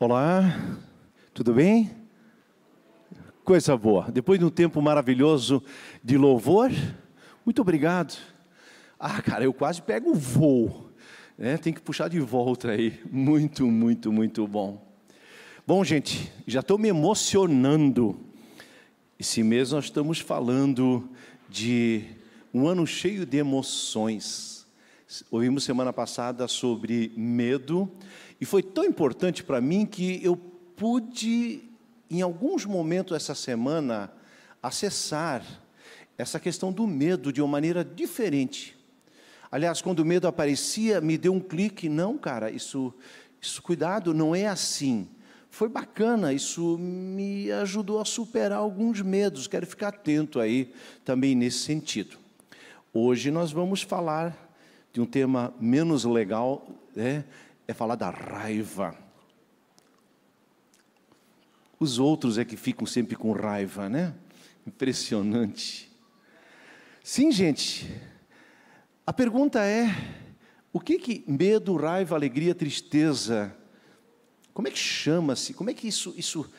Olá, tudo bem? Coisa boa. Depois de um tempo maravilhoso de louvor, muito obrigado. Ah, cara, eu quase pego o voo. Né? Tem que puxar de volta aí. Muito, muito, muito bom. Bom, gente, já estou me emocionando. Esse mês nós estamos falando de um ano cheio de emoções. Ouvimos semana passada sobre medo e foi tão importante para mim que eu pude, em alguns momentos essa semana, acessar essa questão do medo de uma maneira diferente. Aliás, quando o medo aparecia, me deu um clique, não, cara, isso, isso cuidado, não é assim. Foi bacana, isso me ajudou a superar alguns medos. Quero ficar atento aí também nesse sentido. Hoje nós vamos falar de um tema menos legal, né? é falar da raiva. Os outros é que ficam sempre com raiva, né? Impressionante. Sim, gente. A pergunta é: o que que medo, raiva, alegria, tristeza? Como é que chama-se? Como é que isso, isso?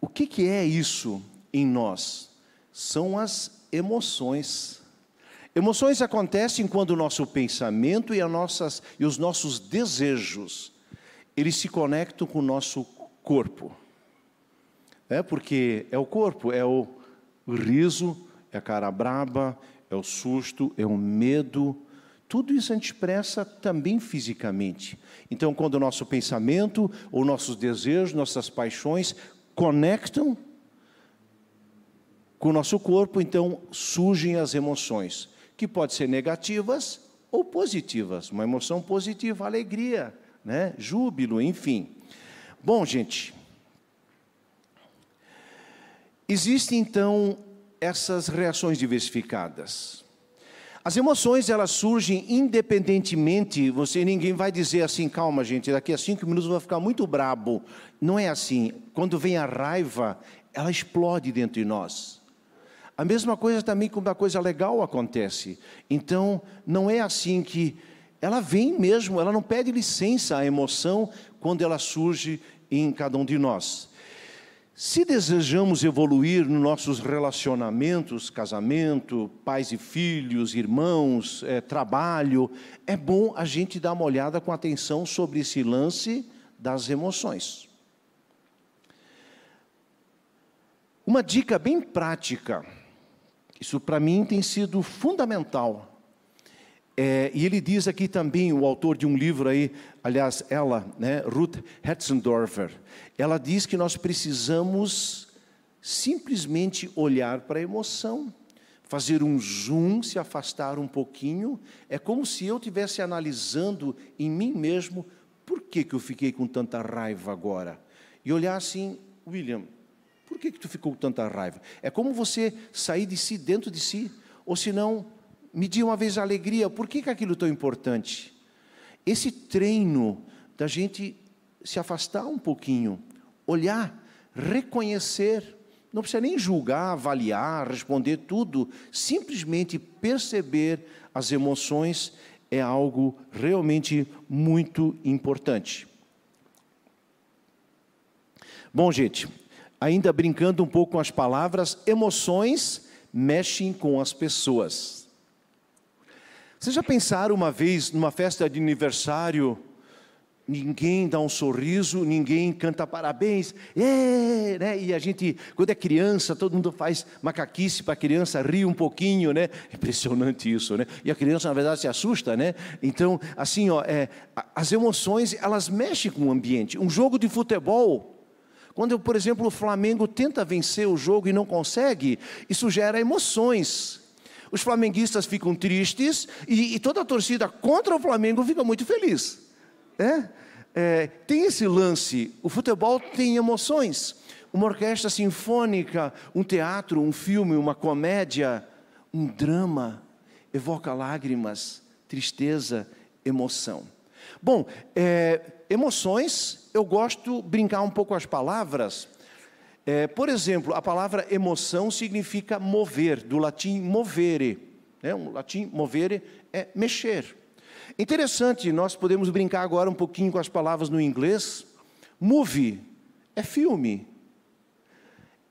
O que que é isso em nós? São as emoções. Emoções acontecem quando o nosso pensamento e, nossas, e os nossos desejos, eles se conectam com o nosso corpo. É porque é o corpo, é o riso, é a cara braba, é o susto, é o medo. Tudo isso a gente expressa também fisicamente. Então, quando o nosso pensamento, ou nossos desejos, nossas paixões conectam com o nosso corpo, então surgem as emoções que pode ser negativas ou positivas. Uma emoção positiva, alegria, né? júbilo, enfim. Bom, gente, existem então essas reações diversificadas. As emoções elas surgem independentemente. Você ninguém vai dizer assim, calma, gente, daqui a cinco minutos vai ficar muito brabo. Não é assim. Quando vem a raiva, ela explode dentro de nós. A mesma coisa também quando a coisa legal acontece. Então, não é assim que ela vem mesmo, ela não pede licença à emoção quando ela surge em cada um de nós. Se desejamos evoluir nos nossos relacionamentos, casamento, pais e filhos, irmãos, é, trabalho, é bom a gente dar uma olhada com atenção sobre esse lance das emoções. Uma dica bem prática isso para mim tem sido fundamental. É, e ele diz aqui também, o autor de um livro aí, aliás, ela, né, Ruth Hetzendorfer, ela diz que nós precisamos simplesmente olhar para a emoção, fazer um zoom, se afastar um pouquinho. É como se eu estivesse analisando em mim mesmo por que, que eu fiquei com tanta raiva agora. E olhar assim, William, por que, que tu ficou com tanta raiva? É como você sair de si, dentro de si, ou se não, medir uma vez a alegria, por que, que aquilo é tão importante? Esse treino da gente se afastar um pouquinho, olhar, reconhecer, não precisa nem julgar, avaliar, responder tudo, simplesmente perceber as emoções é algo realmente muito importante. Bom, gente, ainda brincando um pouco com as palavras, emoções mexem com as pessoas. Vocês já pensaram uma vez numa festa de aniversário, ninguém dá um sorriso, ninguém canta parabéns, é, né? e a gente, quando é criança, todo mundo faz macaquice para a criança rir um pouquinho, né? Impressionante isso, né? E a criança, na verdade, se assusta, né? Então, assim, ó, é, as emoções, elas mexem com o ambiente. Um jogo de futebol, quando, por exemplo, o Flamengo tenta vencer o jogo e não consegue, isso gera emoções. Os flamenguistas ficam tristes e, e toda a torcida contra o Flamengo fica muito feliz. É? É, tem esse lance, o futebol tem emoções. Uma orquestra sinfônica, um teatro, um filme, uma comédia, um drama, evoca lágrimas, tristeza, emoção. Bom, é, emoções, eu gosto de brincar um pouco as palavras. É, por exemplo, a palavra emoção significa mover, do latim movere. Né? O latim movere é mexer. Interessante, nós podemos brincar agora um pouquinho com as palavras no inglês. Movie é filme.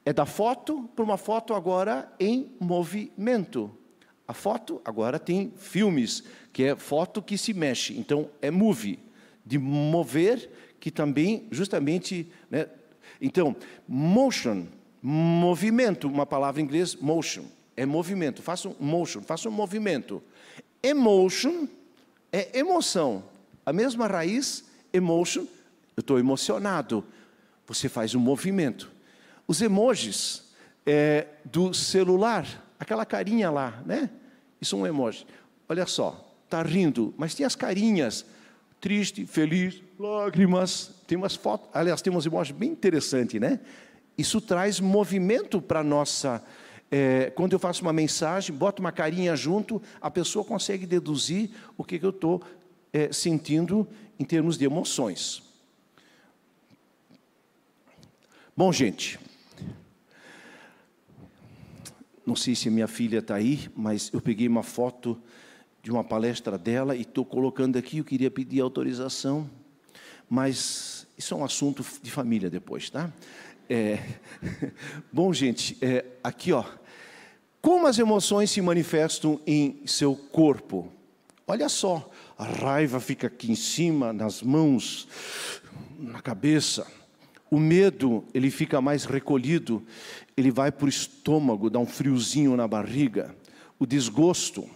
É da foto para uma foto agora em movimento. A foto agora tem filmes, que é foto que se mexe. Então é movie, de mover, que também justamente. Né? Então, motion, movimento, uma palavra em inglês, motion, é movimento. Faça um motion, faça um movimento. Emotion é emoção. A mesma raiz, emotion, eu estou emocionado. Você faz um movimento. Os emojis é, do celular, aquela carinha lá, né? Isso é um emoji. Olha só, tá rindo, mas tem as carinhas, triste, feliz, lágrimas. Tem umas fotos, aliás, tem umas emojis bem interessantes, né? Isso traz movimento para nossa. É, quando eu faço uma mensagem, boto uma carinha junto, a pessoa consegue deduzir o que, que eu estou é, sentindo em termos de emoções. Bom, gente, não sei se minha filha está aí, mas eu peguei uma foto de uma palestra dela e estou colocando aqui. Eu queria pedir autorização, mas isso é um assunto de família depois, tá? É, bom, gente, é, aqui ó, como as emoções se manifestam em seu corpo? Olha só, a raiva fica aqui em cima, nas mãos, na cabeça. O medo, ele fica mais recolhido, ele vai para o estômago, dá um friozinho na barriga. O desgosto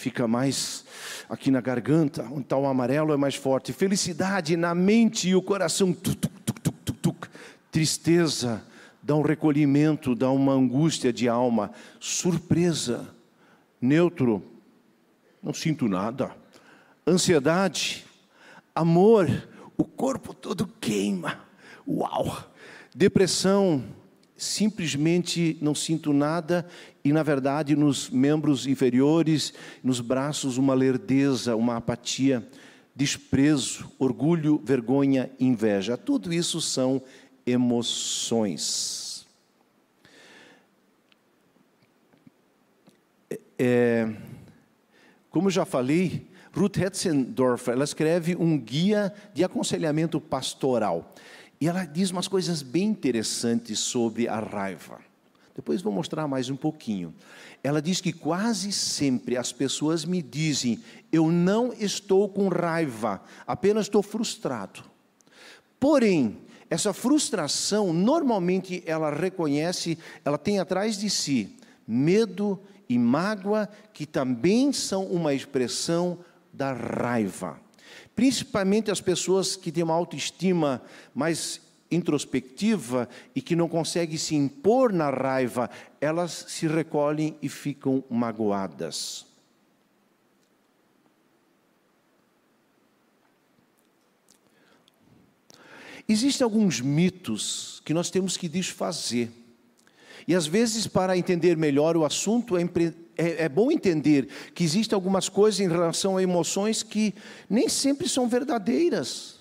fica mais aqui na garganta, onde está o amarelo é mais forte. Felicidade na mente e o coração, tuc, tuc, tuc, tristeza, dá um recolhimento, dá uma angústia de alma. Surpresa, neutro, não sinto nada. Ansiedade, amor, o corpo todo queima Uau! Depressão, simplesmente não sinto nada e, na verdade, nos membros inferiores, nos braços, uma lerdeza, uma apatia, desprezo, orgulho, vergonha, inveja. Tudo isso são emoções. É, como já falei, Ruth Hetzendorf, ela escreve um guia de aconselhamento pastoral. E ela diz umas coisas bem interessantes sobre a raiva. Depois vou mostrar mais um pouquinho. Ela diz que quase sempre as pessoas me dizem: Eu não estou com raiva, apenas estou frustrado. Porém, essa frustração, normalmente ela reconhece, ela tem atrás de si medo e mágoa, que também são uma expressão da raiva. Principalmente as pessoas que têm uma autoestima mais introspectiva e que não conseguem se impor na raiva, elas se recolhem e ficam magoadas. Existem alguns mitos que nós temos que desfazer. E às vezes, para entender melhor o assunto, é, é, é, bom entender que existem algumas coisas em relação a emoções que nem sempre são verdadeiras.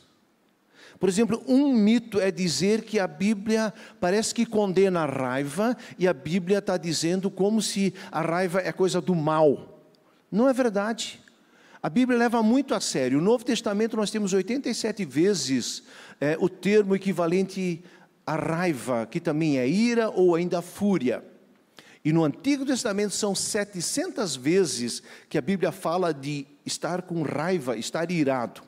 Por exemplo, um mito é dizer que a Bíblia parece que condena a raiva e a Bíblia está dizendo como se a raiva é coisa do mal. Não é verdade. A Bíblia leva muito a sério. No Novo Testamento nós temos 87 vezes é, o termo equivalente a raiva, que também é ira ou ainda fúria. E no Antigo Testamento são 700 vezes que a Bíblia fala de estar com raiva, estar irado.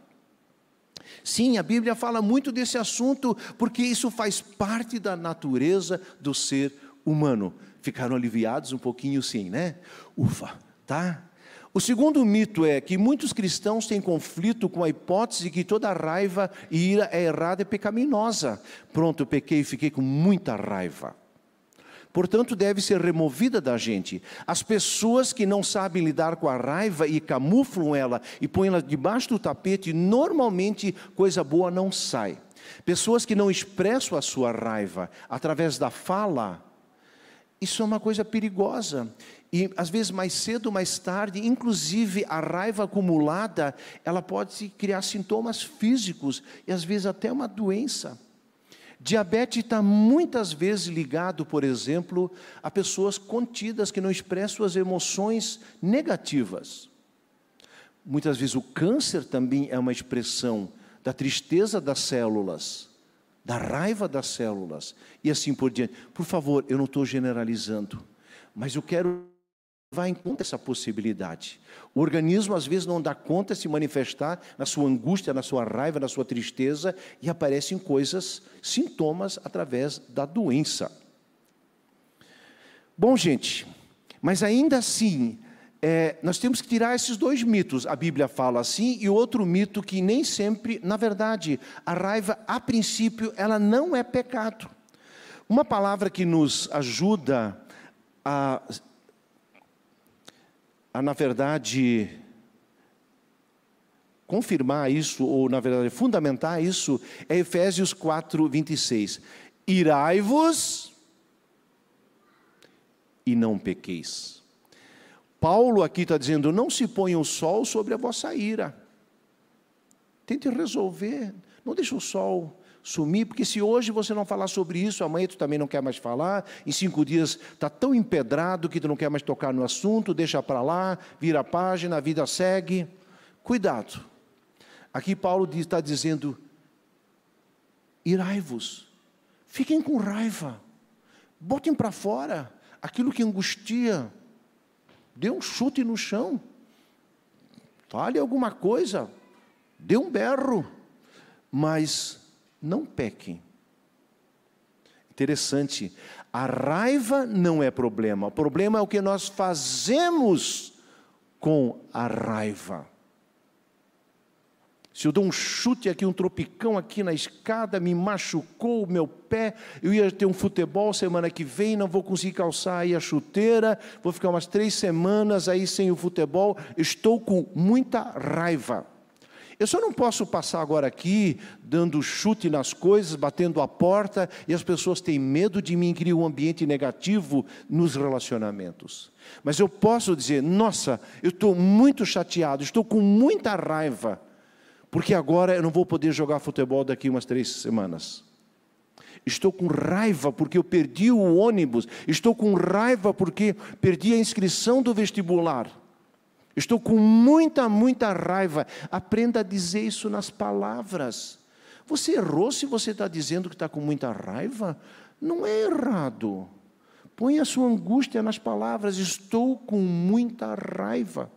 Sim, a Bíblia fala muito desse assunto, porque isso faz parte da natureza do ser humano. Ficaram aliviados um pouquinho, sim, né? Ufa, tá? O segundo mito é que muitos cristãos têm conflito com a hipótese de que toda raiva e ira é errada e pecaminosa. Pronto, eu pequei e fiquei com muita raiva. Portanto, deve ser removida da gente. As pessoas que não sabem lidar com a raiva e camuflam ela e põem ela debaixo do tapete, normalmente coisa boa não sai. Pessoas que não expressam a sua raiva através da fala, isso é uma coisa perigosa. E às vezes mais cedo ou mais tarde, inclusive a raiva acumulada, ela pode criar sintomas físicos e às vezes até uma doença. Diabetes está muitas vezes ligado, por exemplo, a pessoas contidas que não expressam suas emoções negativas. Muitas vezes o câncer também é uma expressão da tristeza das células, da raiva das células e assim por diante. Por favor, eu não estou generalizando, mas eu quero levar em conta essa possibilidade. O organismo às vezes não dá conta de se manifestar na sua angústia, na sua raiva, na sua tristeza e aparecem coisas, sintomas através da doença. Bom, gente, mas ainda assim, é, nós temos que tirar esses dois mitos. A Bíblia fala assim, e outro mito que nem sempre, na verdade, a raiva, a princípio, ela não é pecado. Uma palavra que nos ajuda a a, na verdade, confirmar isso, ou na verdade, fundamentar isso, é Efésios 4, 26. Irai-vos e não pequeis. Paulo aqui está dizendo: não se ponha o sol sobre a vossa ira. Tente resolver, não deixe o sol sumir, porque se hoje você não falar sobre isso, amanhã tu também não quer mais falar, em cinco dias está tão empedrado que tu não quer mais tocar no assunto, deixa para lá, vira a página, a vida segue. Cuidado. Aqui Paulo está dizendo: irai-vos, fiquem com raiva, botem para fora aquilo que angustia, dê um chute no chão, fale alguma coisa, dê um berro, mas não pequem. Interessante, a raiva não é problema, o problema é o que nós fazemos com a raiva. Se eu dou um chute aqui, um tropicão aqui na escada, me machucou o meu pé, eu ia ter um futebol semana que vem, não vou conseguir calçar aí a chuteira, vou ficar umas três semanas aí sem o futebol, estou com muita raiva. Eu só não posso passar agora aqui dando chute nas coisas, batendo a porta, e as pessoas têm medo de mim, criar um ambiente negativo nos relacionamentos. Mas eu posso dizer: nossa, eu estou muito chateado, estou com muita raiva, porque agora eu não vou poder jogar futebol daqui umas três semanas. Estou com raiva porque eu perdi o ônibus. Estou com raiva porque perdi a inscrição do vestibular. Estou com muita, muita raiva. Aprenda a dizer isso nas palavras. Você errou se você está dizendo que está com muita raiva? Não é errado. Põe a sua angústia nas palavras. Estou com muita raiva.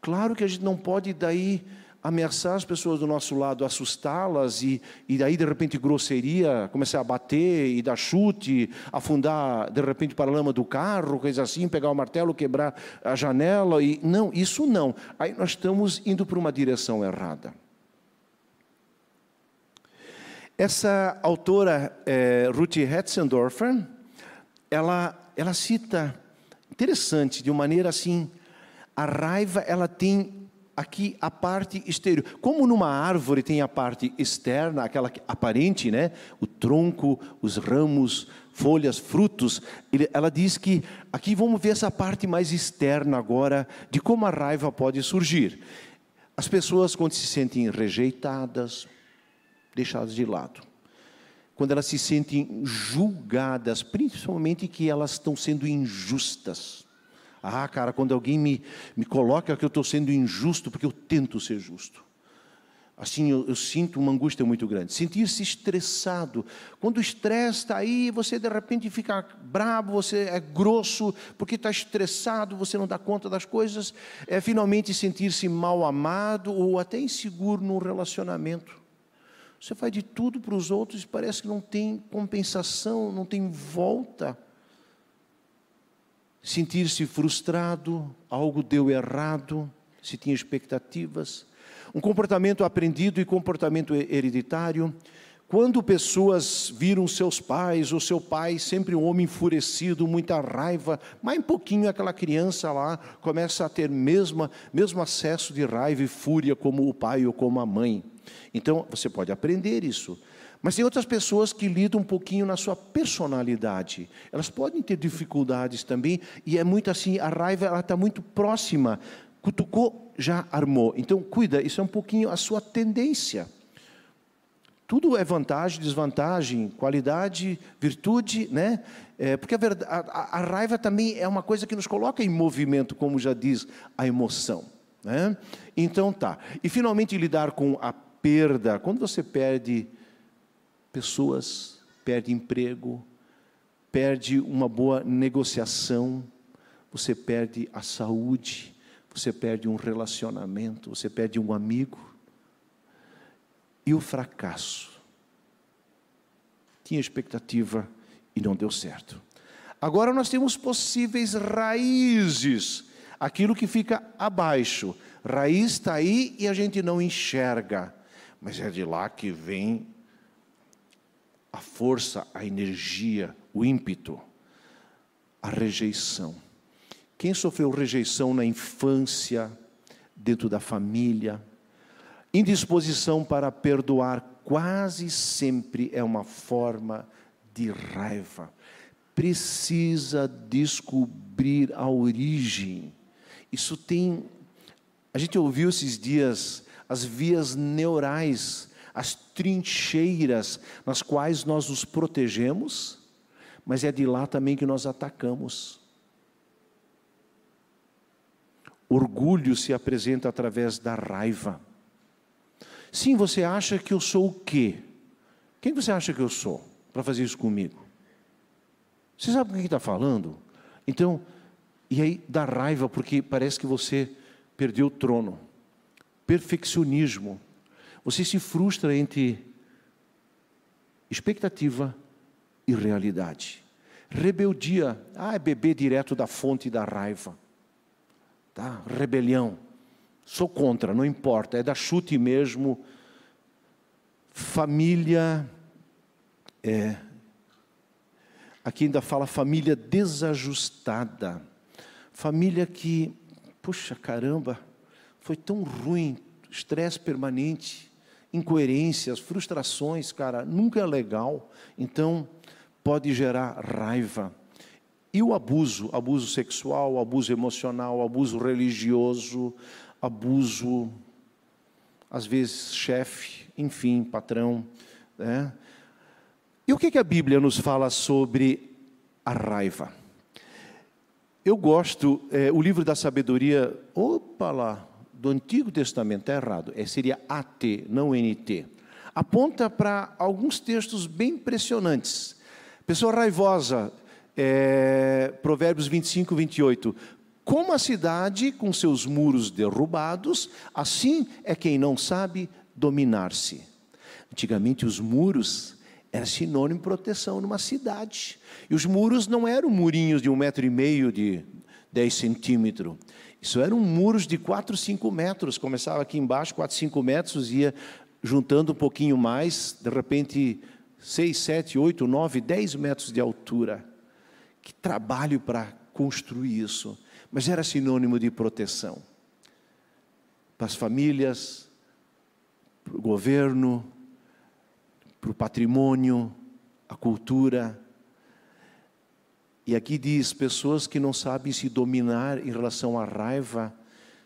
Claro que a gente não pode daí ameaçar as pessoas do nosso lado, assustá-las e, e daí de repente grosseria, começar a bater e dar chute, afundar de repente para a lama do carro, coisa assim, pegar o martelo, quebrar a janela e não, isso não. Aí nós estamos indo para uma direção errada. Essa autora é, Ruth Hetzendorfer, ela ela cita interessante de uma maneira assim, a raiva ela tem aqui a parte exterior. Como numa árvore tem a parte externa, aquela aparente, né? O tronco, os ramos, folhas, frutos. ela diz que aqui vamos ver essa parte mais externa agora de como a raiva pode surgir. As pessoas quando se sentem rejeitadas, deixadas de lado. Quando elas se sentem julgadas, principalmente que elas estão sendo injustas ah, cara, quando alguém me, me coloca que eu estou sendo injusto, porque eu tento ser justo. Assim, eu, eu sinto uma angústia muito grande. Sentir-se estressado. Quando o estresse está aí, você de repente fica bravo, você é grosso, porque está estressado, você não dá conta das coisas. É finalmente sentir-se mal amado ou até inseguro num relacionamento. Você faz de tudo para os outros e parece que não tem compensação, não tem volta sentir-se frustrado, algo deu errado, se tinha expectativas, um comportamento aprendido e comportamento hereditário. Quando pessoas viram seus pais, ou seu pai, sempre um homem enfurecido, muita raiva, mais um pouquinho aquela criança lá começa a ter mesmo, mesmo acesso de raiva e fúria como o pai ou como a mãe. Então, você pode aprender isso. Mas tem outras pessoas que lidam um pouquinho na sua personalidade. Elas podem ter dificuldades também, e é muito assim, a raiva ela está muito próxima. Cutucou, já armou. Então, cuida, isso é um pouquinho a sua tendência. Tudo é vantagem, desvantagem, qualidade, virtude, né? É, porque a, verdade, a, a, raiva também é uma coisa que nos coloca em movimento, como já diz a emoção. Né? Então tá. E finalmente lidar com a perda. Quando você perde pessoas perdem emprego, perde uma boa negociação, você perde a saúde, você perde um relacionamento, você perde um amigo. E o fracasso? Tinha expectativa e não deu certo. Agora nós temos possíveis raízes, aquilo que fica abaixo. Raiz está aí e a gente não enxerga, mas é de lá que vem a força, a energia, o ímpeto, a rejeição. Quem sofreu rejeição na infância, dentro da família, indisposição para perdoar, quase sempre é uma forma de raiva. Precisa descobrir a origem. Isso tem. A gente ouviu esses dias as vias neurais, as trincheiras nas quais nós nos protegemos, mas é de lá também que nós atacamos. Orgulho se apresenta através da raiva. Sim, você acha que eu sou o quê? Quem você acha que eu sou para fazer isso comigo? Você sabe o que está falando? Então, e aí dá raiva porque parece que você perdeu o trono. Perfeccionismo. Você se frustra entre expectativa e realidade. Rebeldia, ah, é beber direto da fonte da raiva. Tá? Rebelião. Sou contra, não importa, é da chute mesmo. Família, é, aqui ainda fala família desajustada. Família que, puxa caramba, foi tão ruim, estresse permanente, incoerências, frustrações, cara, nunca é legal. Então, pode gerar raiva. E o abuso, abuso sexual, abuso emocional, abuso religioso, abuso, às vezes chefe, enfim, patrão. Né? E o que, que a Bíblia nos fala sobre a raiva? Eu gosto, é, o livro da sabedoria, opa lá, do Antigo Testamento, está errado, é, seria AT, não NT. Aponta para alguns textos bem impressionantes. Pessoa raivosa, é, Provérbios 25, 28. Como a cidade com seus muros derrubados, assim é quem não sabe dominar-se. Antigamente, os muros eram sinônimo de proteção numa cidade. E os muros não eram murinhos de um metro e meio, de 10 centímetros. Isso eram muros de 4, 5 metros. Começava aqui embaixo, 4, 5 metros, ia juntando um pouquinho mais, de repente, 6, 7, 8, 9, 10 metros de altura. Que trabalho para construir isso mas era sinônimo de proteção para as famílias, para o governo, para o patrimônio, a cultura. E aqui diz: pessoas que não sabem se dominar em relação à raiva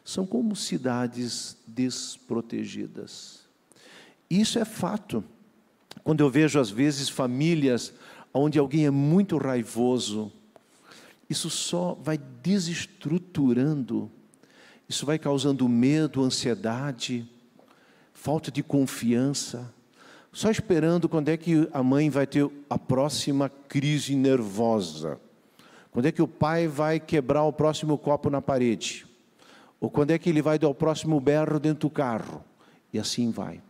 são como cidades desprotegidas. Isso é fato. Quando eu vejo, às vezes, famílias onde alguém é muito raivoso, isso só vai desestruturando, isso vai causando medo, ansiedade, falta de confiança, só esperando quando é que a mãe vai ter a próxima crise nervosa, quando é que o pai vai quebrar o próximo copo na parede, ou quando é que ele vai dar o próximo berro dentro do carro, e assim vai.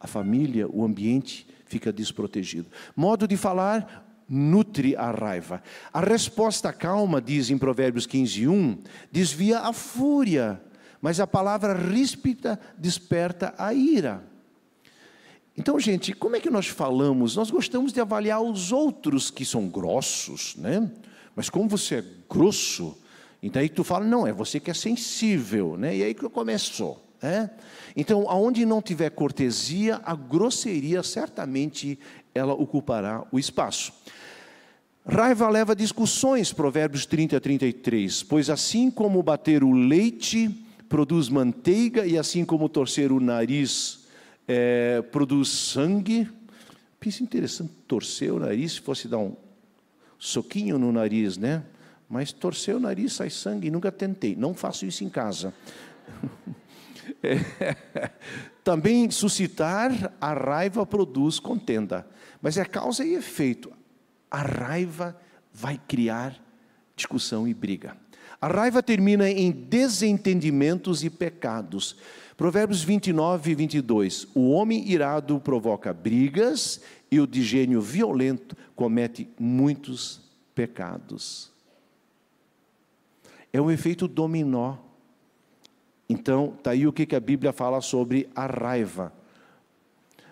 A família, o ambiente fica desprotegido. Modo de falar, nutre a raiva. A resposta calma, diz em Provérbios 15, 1, desvia a fúria, mas a palavra ríspida desperta a ira. Então, gente, como é que nós falamos? Nós gostamos de avaliar os outros que são grossos, né? Mas como você é grosso, então aí tu fala, não, é você que é sensível, né? E aí que começou. É? Então, aonde não tiver cortesia, a grosseria certamente ela ocupará o espaço. Raiva leva discussões, Provérbios 30 a 33. Pois assim como bater o leite produz manteiga, e assim como torcer o nariz é, produz sangue. Pensa interessante, torcer o nariz, se fosse dar um soquinho no nariz, né? Mas torcer o nariz sai sangue, nunca tentei. Não faço isso em casa. É. Também suscitar a raiva produz contenda, mas é causa e efeito. A raiva vai criar discussão e briga. A raiva termina em desentendimentos e pecados. Provérbios 29 e 22. O homem irado provoca brigas e o de gênio violento comete muitos pecados. É um efeito dominó. Então, está aí o que a Bíblia fala sobre a raiva.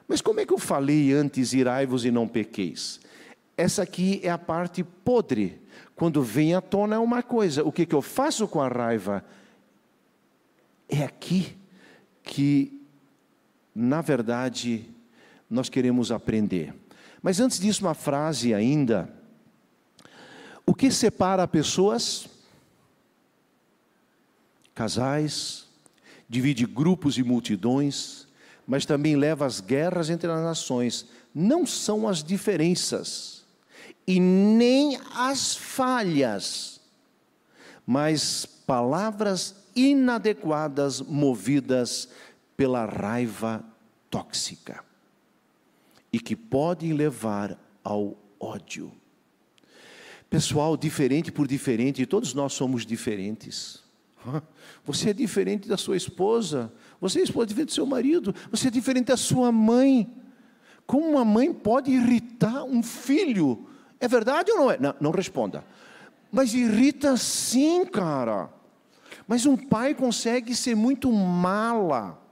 Mas como é que eu falei antes, irai-vos e não pequeis? Essa aqui é a parte podre. Quando vem à tona é uma coisa, o que, que eu faço com a raiva? É aqui que, na verdade, nós queremos aprender. Mas antes disso, uma frase ainda. O que separa pessoas? Casais, divide grupos e multidões, mas também leva às guerras entre as nações. Não são as diferenças e nem as falhas, mas palavras inadequadas movidas pela raiva tóxica e que podem levar ao ódio. Pessoal, diferente por diferente, todos nós somos diferentes. Você é diferente da sua esposa, você é esposa diferente do seu marido, você é diferente da sua mãe. Como uma mãe pode irritar um filho? É verdade ou não é? Não, não responda. Mas irrita sim, cara. Mas um pai consegue ser muito mala.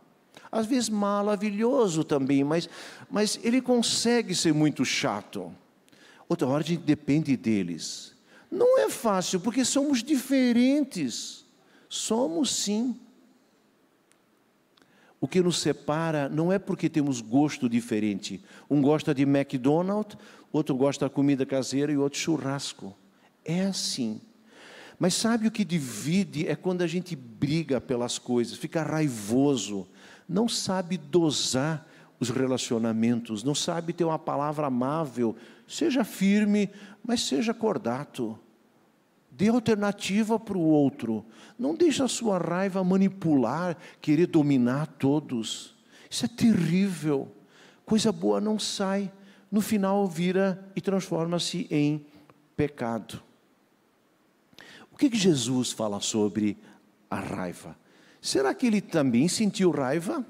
Às vezes maravilhoso também, mas, mas ele consegue ser muito chato. Outra hora depende deles. Não é fácil, porque somos diferentes. Somos sim. O que nos separa não é porque temos gosto diferente. Um gosta de McDonald's, outro gosta da comida caseira e outro churrasco. É assim. Mas sabe o que divide é quando a gente briga pelas coisas, fica raivoso, não sabe dosar os relacionamentos, não sabe ter uma palavra amável. Seja firme, mas seja cordato. Dê alternativa para o outro. Não deixe a sua raiva manipular, querer dominar todos. Isso é terrível. Coisa boa não sai. No final vira e transforma-se em pecado. Que, que Jesus fala sobre a raiva? Será que ele também sentiu raiva?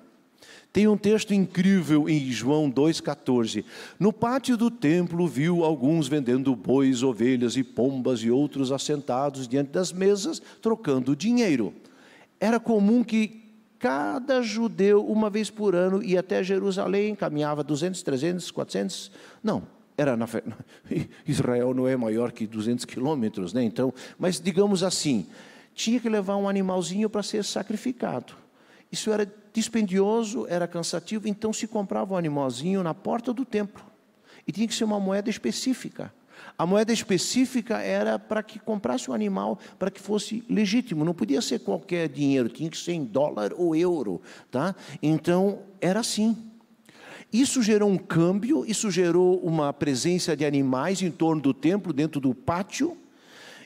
Tem um texto incrível em João 2,14. No pátio do templo viu alguns vendendo bois, ovelhas e pombas e outros assentados diante das mesas, trocando dinheiro. Era comum que cada judeu, uma vez por ano, ia até Jerusalém, caminhava 200, 300, 400, não, era na, Israel não é maior que 200 quilômetros, né? Então, mas digamos assim, tinha que levar um animalzinho para ser sacrificado. Isso era dispendioso, era cansativo, então se comprava um animalzinho na porta do templo. E tinha que ser uma moeda específica. A moeda específica era para que comprasse o um animal para que fosse legítimo, não podia ser qualquer dinheiro, tinha que ser em dólar ou euro, tá? Então era assim. Isso gerou um câmbio, isso gerou uma presença de animais em torno do templo, dentro do pátio.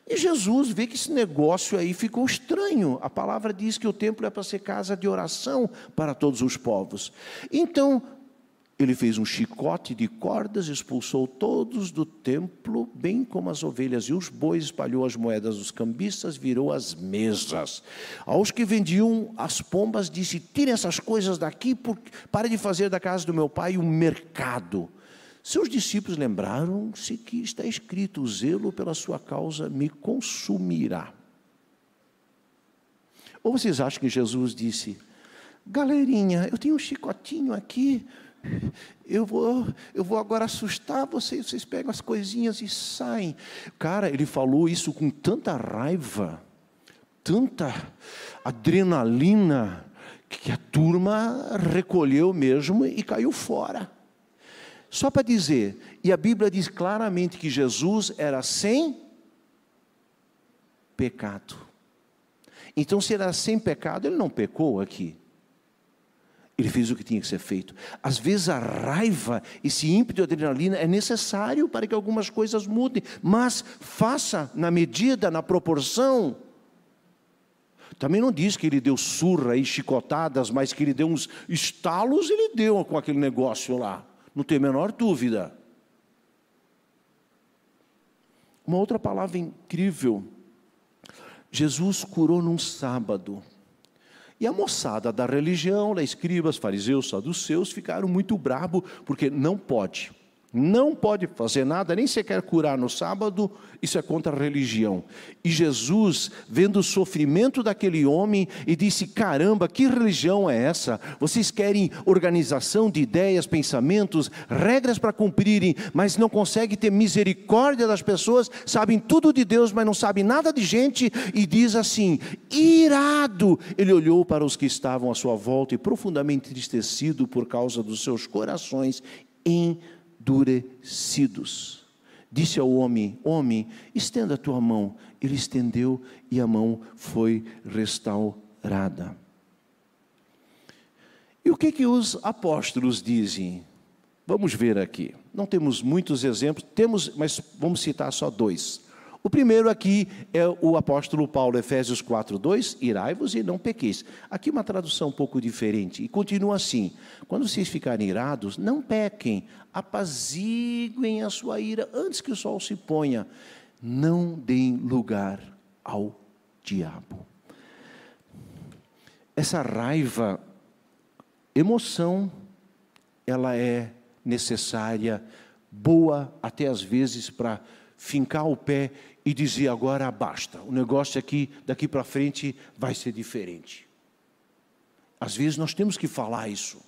E Jesus vê que esse negócio aí ficou estranho. A palavra diz que o templo é para ser casa de oração para todos os povos. Então, ele fez um chicote de cordas, expulsou todos do templo, bem como as ovelhas e os bois, espalhou as moedas dos cambistas, virou as mesas. Aos que vendiam as pombas, disse: Tirem essas coisas daqui, pare de fazer da casa do meu pai um mercado. Seus discípulos lembraram-se que está escrito: O zelo pela sua causa me consumirá. Ou vocês acham que Jesus disse: Galerinha, eu tenho um chicotinho aqui eu vou, eu vou agora assustar vocês, vocês pegam as coisinhas e saem. Cara, ele falou isso com tanta raiva, tanta adrenalina, que a turma recolheu mesmo e caiu fora. Só para dizer, e a Bíblia diz claramente que Jesus era sem pecado. Então, se era sem pecado, ele não pecou aqui. Ele fez o que tinha que ser feito. Às vezes a raiva, esse ímpeto de adrenalina é necessário para que algumas coisas mudem, mas faça na medida, na proporção. Também não diz que ele deu surra e chicotadas, mas que ele deu uns estalos, ele deu com aquele negócio lá. Não tem a menor dúvida. Uma outra palavra incrível. Jesus curou num sábado. E a moçada da religião, da escribas, fariseus, saduceus, ficaram muito brabo, porque não pode. Não pode fazer nada, nem sequer curar no sábado, isso é contra a religião. E Jesus, vendo o sofrimento daquele homem, e disse: Caramba, que religião é essa? Vocês querem organização de ideias, pensamentos, regras para cumprirem, mas não conseguem ter misericórdia das pessoas, sabem tudo de Deus, mas não sabem nada de gente, e diz assim: irado, ele olhou para os que estavam à sua volta e profundamente entristecido por causa dos seus corações em endurecidos. Disse ao homem: Homem, estenda a tua mão. Ele estendeu e a mão foi restaurada. E o que que os apóstolos dizem? Vamos ver aqui. Não temos muitos exemplos, temos, mas vamos citar só dois. O primeiro aqui é o apóstolo Paulo, Efésios 4, 2, irai-vos e não pequeis. Aqui uma tradução um pouco diferente, e continua assim: quando vocês ficarem irados, não pequem, apaziguem a sua ira antes que o sol se ponha, não deem lugar ao diabo. Essa raiva, emoção, ela é necessária, boa até às vezes para fincar o pé e dizer agora basta. O negócio aqui, daqui para frente, vai ser diferente. Às vezes nós temos que falar isso,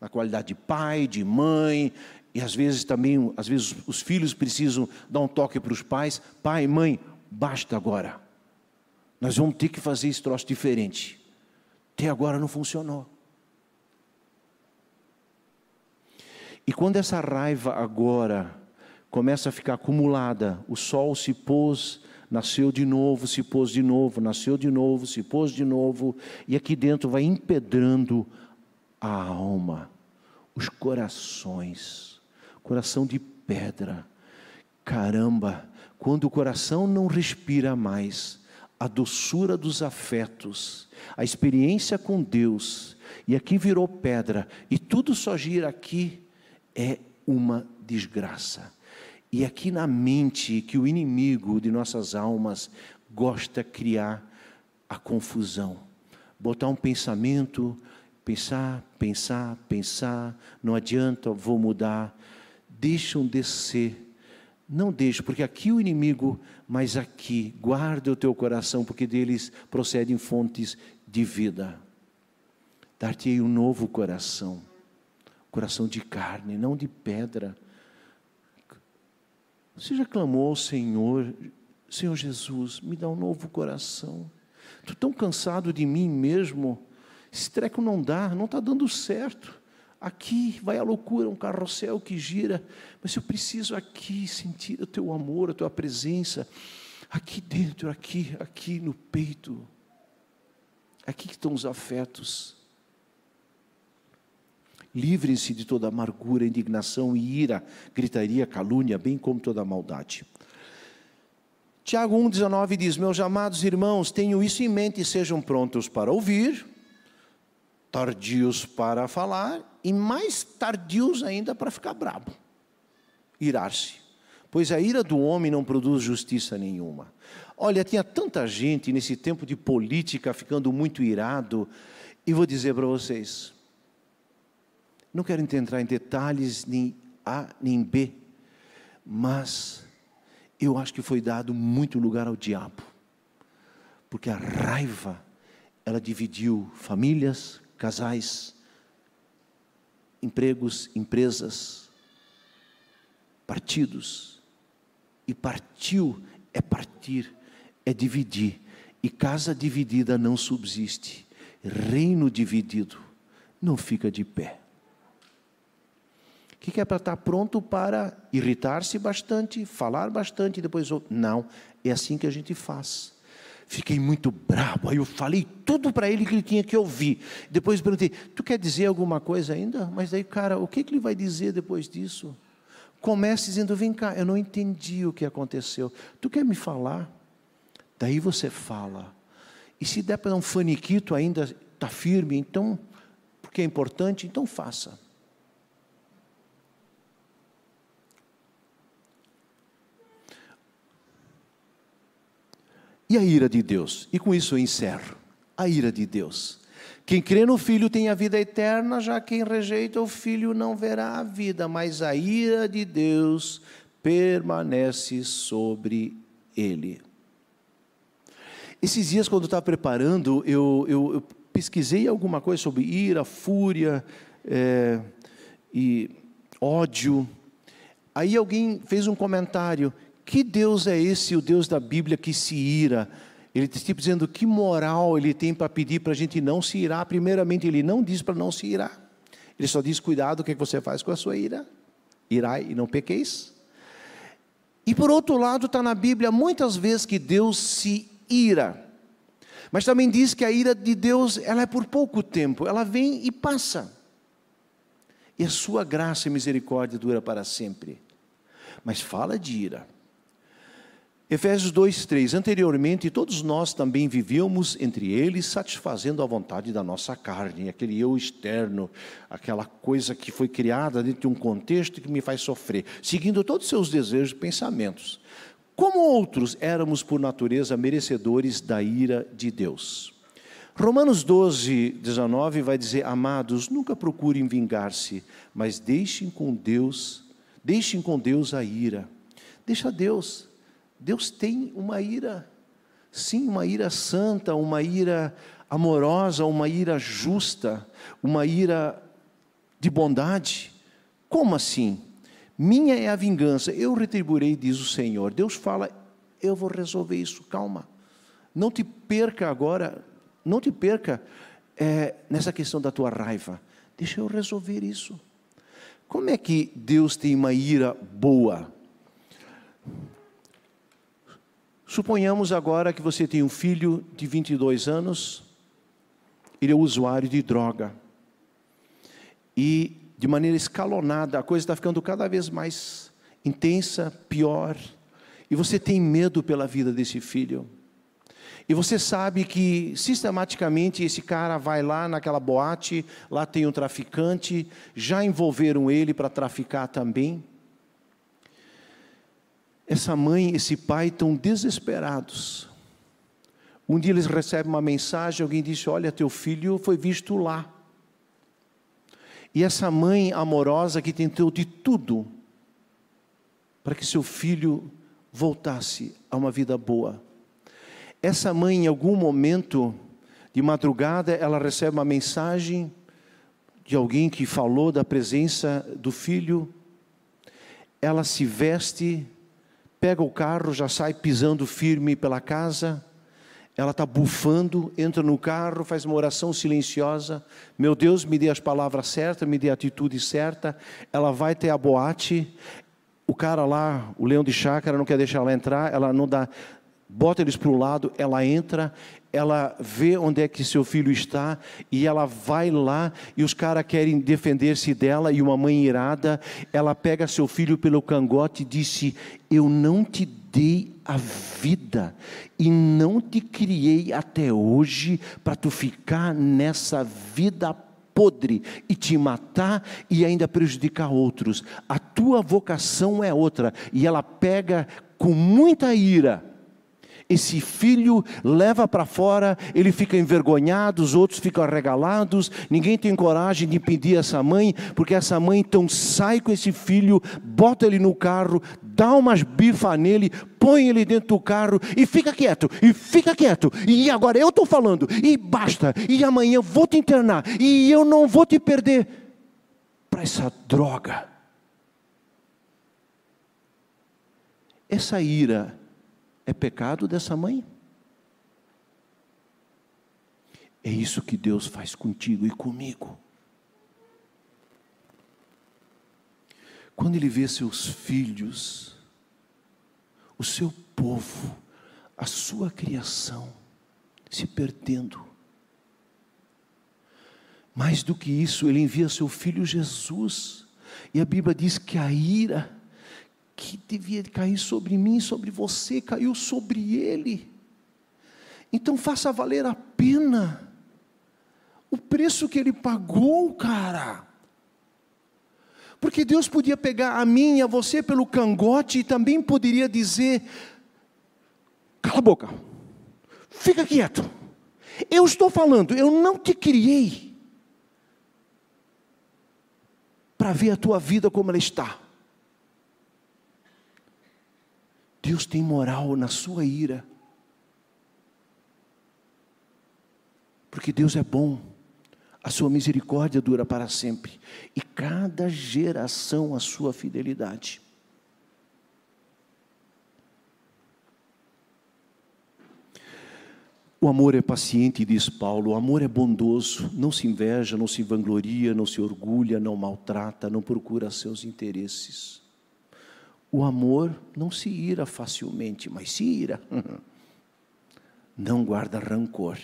na qualidade de pai, de mãe, e às vezes também, às vezes os filhos precisam dar um toque para os pais, pai, mãe, basta agora. Nós vamos ter que fazer esse troço diferente. Até agora não funcionou. E quando essa raiva agora começa a ficar acumulada. O sol se pôs, nasceu de novo, se pôs de novo, nasceu de novo, se pôs de novo, e aqui dentro vai empedrando a alma, os corações, coração de pedra. Caramba, quando o coração não respira mais, a doçura dos afetos, a experiência com Deus, e aqui virou pedra, e tudo só gira aqui, é uma desgraça. E aqui na mente que o inimigo de nossas almas gosta de criar a confusão. Botar um pensamento, pensar, pensar, pensar, não adianta, vou mudar. Deixam descer. Não deixe, porque aqui o inimigo, mas aqui, guarda o teu coração, porque deles procedem fontes de vida. Dar-te-ei um novo coração, coração de carne, não de pedra você já clamou ao Senhor, Senhor Jesus, me dá um novo coração. Estou tão cansado de mim mesmo. Esse treco não dá, não está dando certo. Aqui vai a loucura, um carrossel que gira, mas eu preciso aqui sentir o teu amor, a tua presença, aqui dentro, aqui, aqui no peito. Aqui que estão os afetos. Livrem-se de toda amargura, indignação e ira, gritaria, calúnia, bem como toda maldade. Tiago 1,19 diz: Meus amados irmãos, tenham isso em mente e sejam prontos para ouvir, tardios para falar e mais tardios ainda para ficar bravo, irar-se. Pois a ira do homem não produz justiça nenhuma. Olha, tinha tanta gente nesse tempo de política ficando muito irado, e vou dizer para vocês: não quero entrar em detalhes nem A nem B, mas eu acho que foi dado muito lugar ao diabo, porque a raiva ela dividiu famílias, casais, empregos, empresas, partidos, e partiu é partir, é dividir, e casa dividida não subsiste, reino dividido não fica de pé que, que é para estar pronto para irritar-se bastante, falar bastante e depois. Não, é assim que a gente faz. Fiquei muito bravo, aí eu falei tudo para ele que ele tinha que ouvir. Depois perguntei: Tu quer dizer alguma coisa ainda? Mas daí, cara, o que, que ele vai dizer depois disso? Comece dizendo: Vem cá, eu não entendi o que aconteceu. Tu quer me falar? Daí você fala. E se der para dar um faniquito ainda está firme, então, porque é importante, então faça. E a ira de Deus? E com isso eu encerro. A ira de Deus. Quem crê no Filho tem a vida eterna, já quem rejeita o Filho não verá a vida, mas a ira de Deus permanece sobre ele. Esses dias, quando estava preparando, eu, eu, eu, pesquisei alguma coisa sobre ira, fúria é, e ódio. Aí alguém fez um comentário: que Deus é esse, o Deus da Bíblia que se ira? Ele está tipo dizendo que moral ele tem para pedir para a gente não se irar. Primeiramente, ele não diz para não se irar. Ele só diz: cuidado, o que, é que você faz com a sua ira? Irai e não pequeis. E por outro lado, está na Bíblia muitas vezes que Deus se ira. Mas também diz que a ira de Deus ela é por pouco tempo, ela vem e passa. E a sua graça e misericórdia dura para sempre. Mas fala de ira. Efésios 2:3 Anteriormente todos nós também vivíamos entre eles satisfazendo a vontade da nossa carne, aquele eu externo, aquela coisa que foi criada dentro de um contexto que me faz sofrer, seguindo todos os seus desejos e pensamentos. Como outros éramos por natureza merecedores da ira de Deus. Romanos 12, 19 vai dizer: Amados, nunca procurem vingar-se, mas deixem com Deus, deixem com Deus a ira. Deixa Deus. Deus tem uma ira, sim, uma ira santa, uma ira amorosa, uma ira justa, uma ira de bondade. Como assim? Minha é a vingança, eu retribuirei, diz o Senhor. Deus fala, eu vou resolver isso, calma. Não te perca agora, não te perca é, nessa questão da tua raiva. Deixa eu resolver isso. Como é que Deus tem uma ira boa? Suponhamos agora que você tem um filho de 22 anos, ele é usuário de droga. E de maneira escalonada, a coisa está ficando cada vez mais intensa, pior. E você tem medo pela vida desse filho. E você sabe que sistematicamente esse cara vai lá naquela boate, lá tem um traficante, já envolveram ele para traficar também essa mãe, esse pai estão desesperados. Um dia eles recebem uma mensagem, alguém disse: Olha, teu filho foi visto lá. E essa mãe amorosa que tentou de tudo para que seu filho voltasse a uma vida boa. Essa mãe, em algum momento de madrugada, ela recebe uma mensagem de alguém que falou da presença do filho. Ela se veste pega o carro, já sai pisando firme pela casa, ela está bufando, entra no carro, faz uma oração silenciosa. Meu Deus, me dê as palavras certas, me dê a atitude certa. Ela vai ter a boate. O cara lá, o leão de chácara, não quer deixar ela entrar. Ela não dá, bota eles para o lado. Ela entra, ela vê onde é que seu filho está e ela vai lá e os caras querem defender-se dela e uma mãe irada, ela pega seu filho pelo cangote e disse: "Eu não te dei a vida e não te criei até hoje para tu ficar nessa vida podre e te matar e ainda prejudicar outros. A tua vocação é outra." E ela pega com muita ira esse filho leva para fora, ele fica envergonhado, os outros ficam arregalados, ninguém tem coragem de impedir essa mãe, porque essa mãe então sai com esse filho, bota ele no carro, dá umas bifas nele, põe ele dentro do carro e fica quieto, e fica quieto, e agora eu estou falando, e basta, e amanhã eu vou te internar, e eu não vou te perder para essa droga. Essa ira é pecado dessa mãe? É isso que Deus faz contigo e comigo. Quando Ele vê seus filhos, o seu povo, a sua criação se perdendo. Mais do que isso, Ele envia seu filho Jesus, e a Bíblia diz que a ira que devia cair sobre mim, sobre você, caiu sobre ele. Então faça valer a pena o preço que ele pagou, cara. Porque Deus podia pegar a mim e a você pelo cangote e também poderia dizer: cala a boca, fica quieto. Eu estou falando, eu não te criei para ver a tua vida como ela está. Deus tem moral na sua ira. Porque Deus é bom, a sua misericórdia dura para sempre, e cada geração a sua fidelidade. O amor é paciente, diz Paulo, o amor é bondoso, não se inveja, não se vangloria, não se orgulha, não maltrata, não procura seus interesses. O amor não se ira facilmente, mas se ira. Não guarda rancor.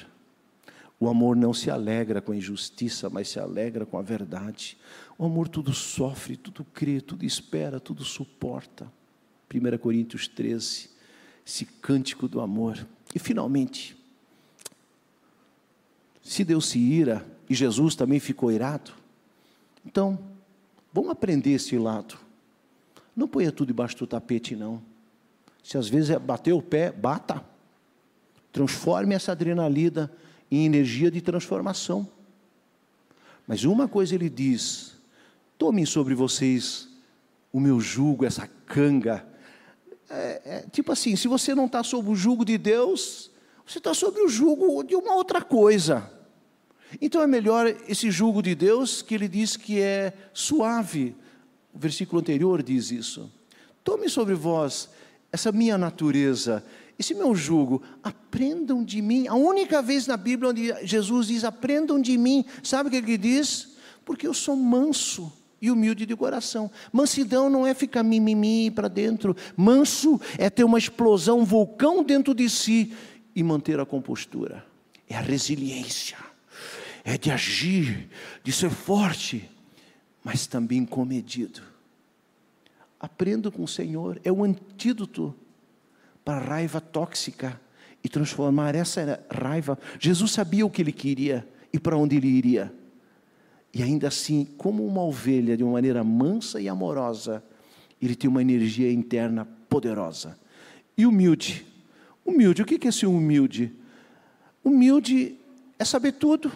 O amor não se alegra com a injustiça, mas se alegra com a verdade. O amor tudo sofre, tudo crê, tudo espera, tudo suporta. 1 Coríntios 13, esse cântico do amor. E finalmente, se Deus se ira e Jesus também ficou irado, então, vamos aprender esse lado. Não ponha tudo debaixo do tapete, não. Se às vezes é bater o pé, bata. Transforme essa adrenalina em energia de transformação. Mas uma coisa ele diz: tomem sobre vocês o meu jugo, essa canga. É, é, tipo assim, se você não está sob o jugo de Deus, você está sob o jugo de uma outra coisa. Então é melhor esse jugo de Deus que ele diz que é suave. O versículo anterior diz isso. Tome sobre vós essa minha natureza, esse meu jugo, aprendam de mim. A única vez na Bíblia onde Jesus diz: aprendam de mim, sabe o que ele diz? Porque eu sou manso e humilde de coração. Mansidão não é ficar mimimi para dentro. Manso é ter uma explosão, um vulcão dentro de si e manter a compostura. É a resiliência. É de agir, de ser forte, mas também comedido. Aprenda com o Senhor, é o antídoto para a raiva tóxica e transformar essa raiva. Jesus sabia o que ele queria e para onde ele iria. E ainda assim, como uma ovelha, de uma maneira mansa e amorosa, ele tem uma energia interna poderosa. E humilde. Humilde, o que é ser humilde? Humilde é saber tudo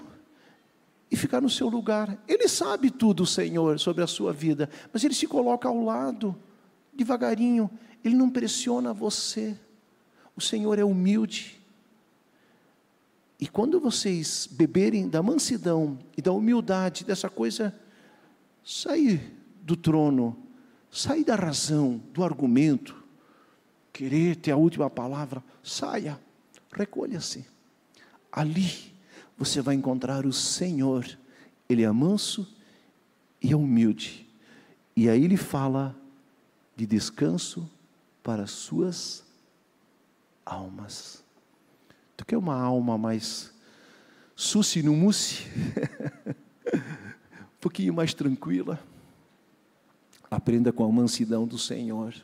e ficar no seu lugar. Ele sabe tudo, Senhor, sobre a sua vida, mas ele se coloca ao lado, devagarinho, ele não pressiona você. O Senhor é humilde. E quando vocês beberem da mansidão e da humildade, dessa coisa, sair do trono, sair da razão, do argumento, querer ter a última palavra, saia, recolha-se. Ali você vai encontrar o Senhor. Ele é manso e é humilde. E aí ele fala de descanso para as suas almas. Tu quer uma alma mais suci no mousse? um pouquinho mais tranquila? Aprenda com a mansidão do Senhor.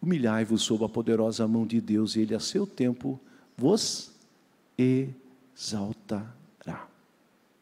Humilhai-vos sob a poderosa mão de Deus, e Ele a seu tempo vos exaltará.